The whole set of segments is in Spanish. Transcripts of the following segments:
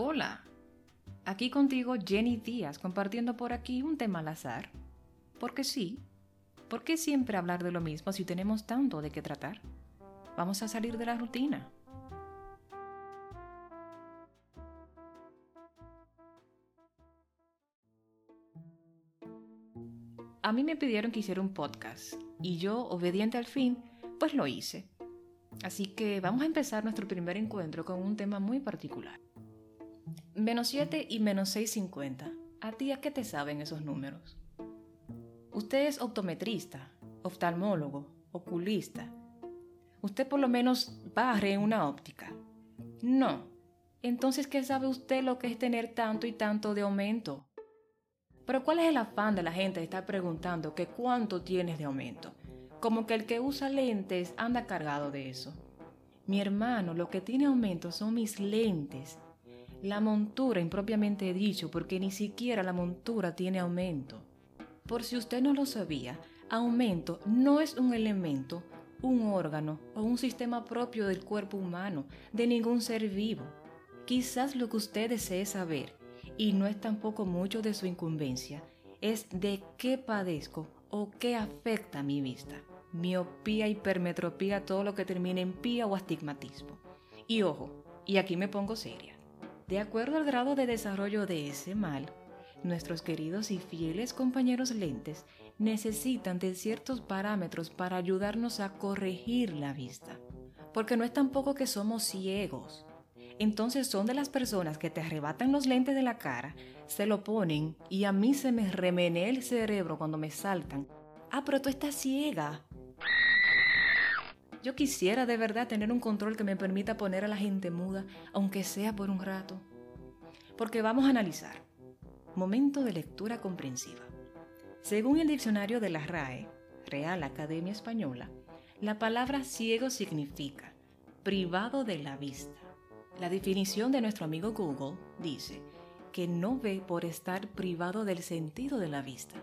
Hola, aquí contigo Jenny Díaz compartiendo por aquí un tema al azar. Porque sí, ¿por qué siempre hablar de lo mismo si tenemos tanto de qué tratar? Vamos a salir de la rutina. A mí me pidieron que hiciera un podcast y yo, obediente al fin, pues lo hice. Así que vamos a empezar nuestro primer encuentro con un tema muy particular. Menos 7 y menos 650. ¿A ti a qué te saben esos números? Usted es optometrista, oftalmólogo, oculista. Usted por lo menos barre en una óptica. No. Entonces, ¿qué sabe usted lo que es tener tanto y tanto de aumento? Pero ¿cuál es el afán de la gente de estar preguntando que cuánto tienes de aumento? Como que el que usa lentes anda cargado de eso. Mi hermano, lo que tiene aumento son mis lentes. La montura impropiamente dicho, porque ni siquiera la montura tiene aumento. Por si usted no lo sabía, aumento no es un elemento, un órgano o un sistema propio del cuerpo humano, de ningún ser vivo. Quizás lo que usted desee saber, y no es tampoco mucho de su incumbencia, es de qué padezco o qué afecta mi vista. Miopía, hipermetropía, todo lo que termine en pía o astigmatismo. Y ojo, y aquí me pongo seria. De acuerdo al grado de desarrollo de ese mal, nuestros queridos y fieles compañeros lentes necesitan de ciertos parámetros para ayudarnos a corregir la vista. Porque no es tampoco que somos ciegos. Entonces son de las personas que te arrebatan los lentes de la cara, se lo ponen y a mí se me remenea el cerebro cuando me saltan. Ah, pero tú estás ciega. Yo quisiera de verdad tener un control que me permita poner a la gente muda, aunque sea por un rato. Porque vamos a analizar. Momento de lectura comprensiva. Según el diccionario de la RAE, Real Academia Española, la palabra ciego significa privado de la vista. La definición de nuestro amigo Google dice que no ve por estar privado del sentido de la vista.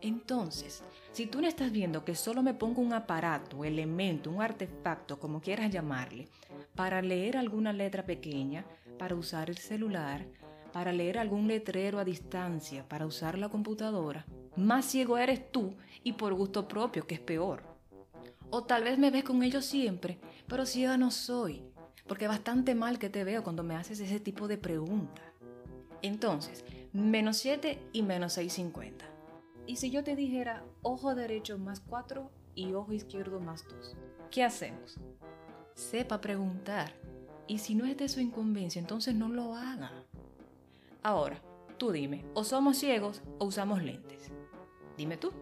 Entonces, si tú no estás viendo que solo me pongo un aparato, elemento, un artefacto, como quieras llamarle, para leer alguna letra pequeña, para usar el celular, para leer algún letrero a distancia, para usar la computadora, más ciego eres tú y por gusto propio, que es peor. O tal vez me ves con ellos siempre, pero ciega no soy, porque bastante mal que te veo cuando me haces ese tipo de pregunta. Entonces, menos 7 y menos 650. ¿Y si yo te dijera ojo derecho más 4 y ojo izquierdo más 2? ¿Qué hacemos? Sepa preguntar. Y si no es de su incumbencia, entonces no lo haga. Ahora, tú dime, o somos ciegos o usamos lentes. Dime tú.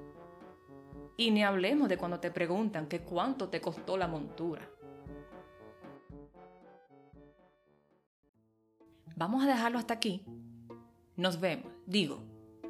Y ni hablemos de cuando te preguntan que cuánto te costó la montura. Vamos a dejarlo hasta aquí. Nos vemos, digo,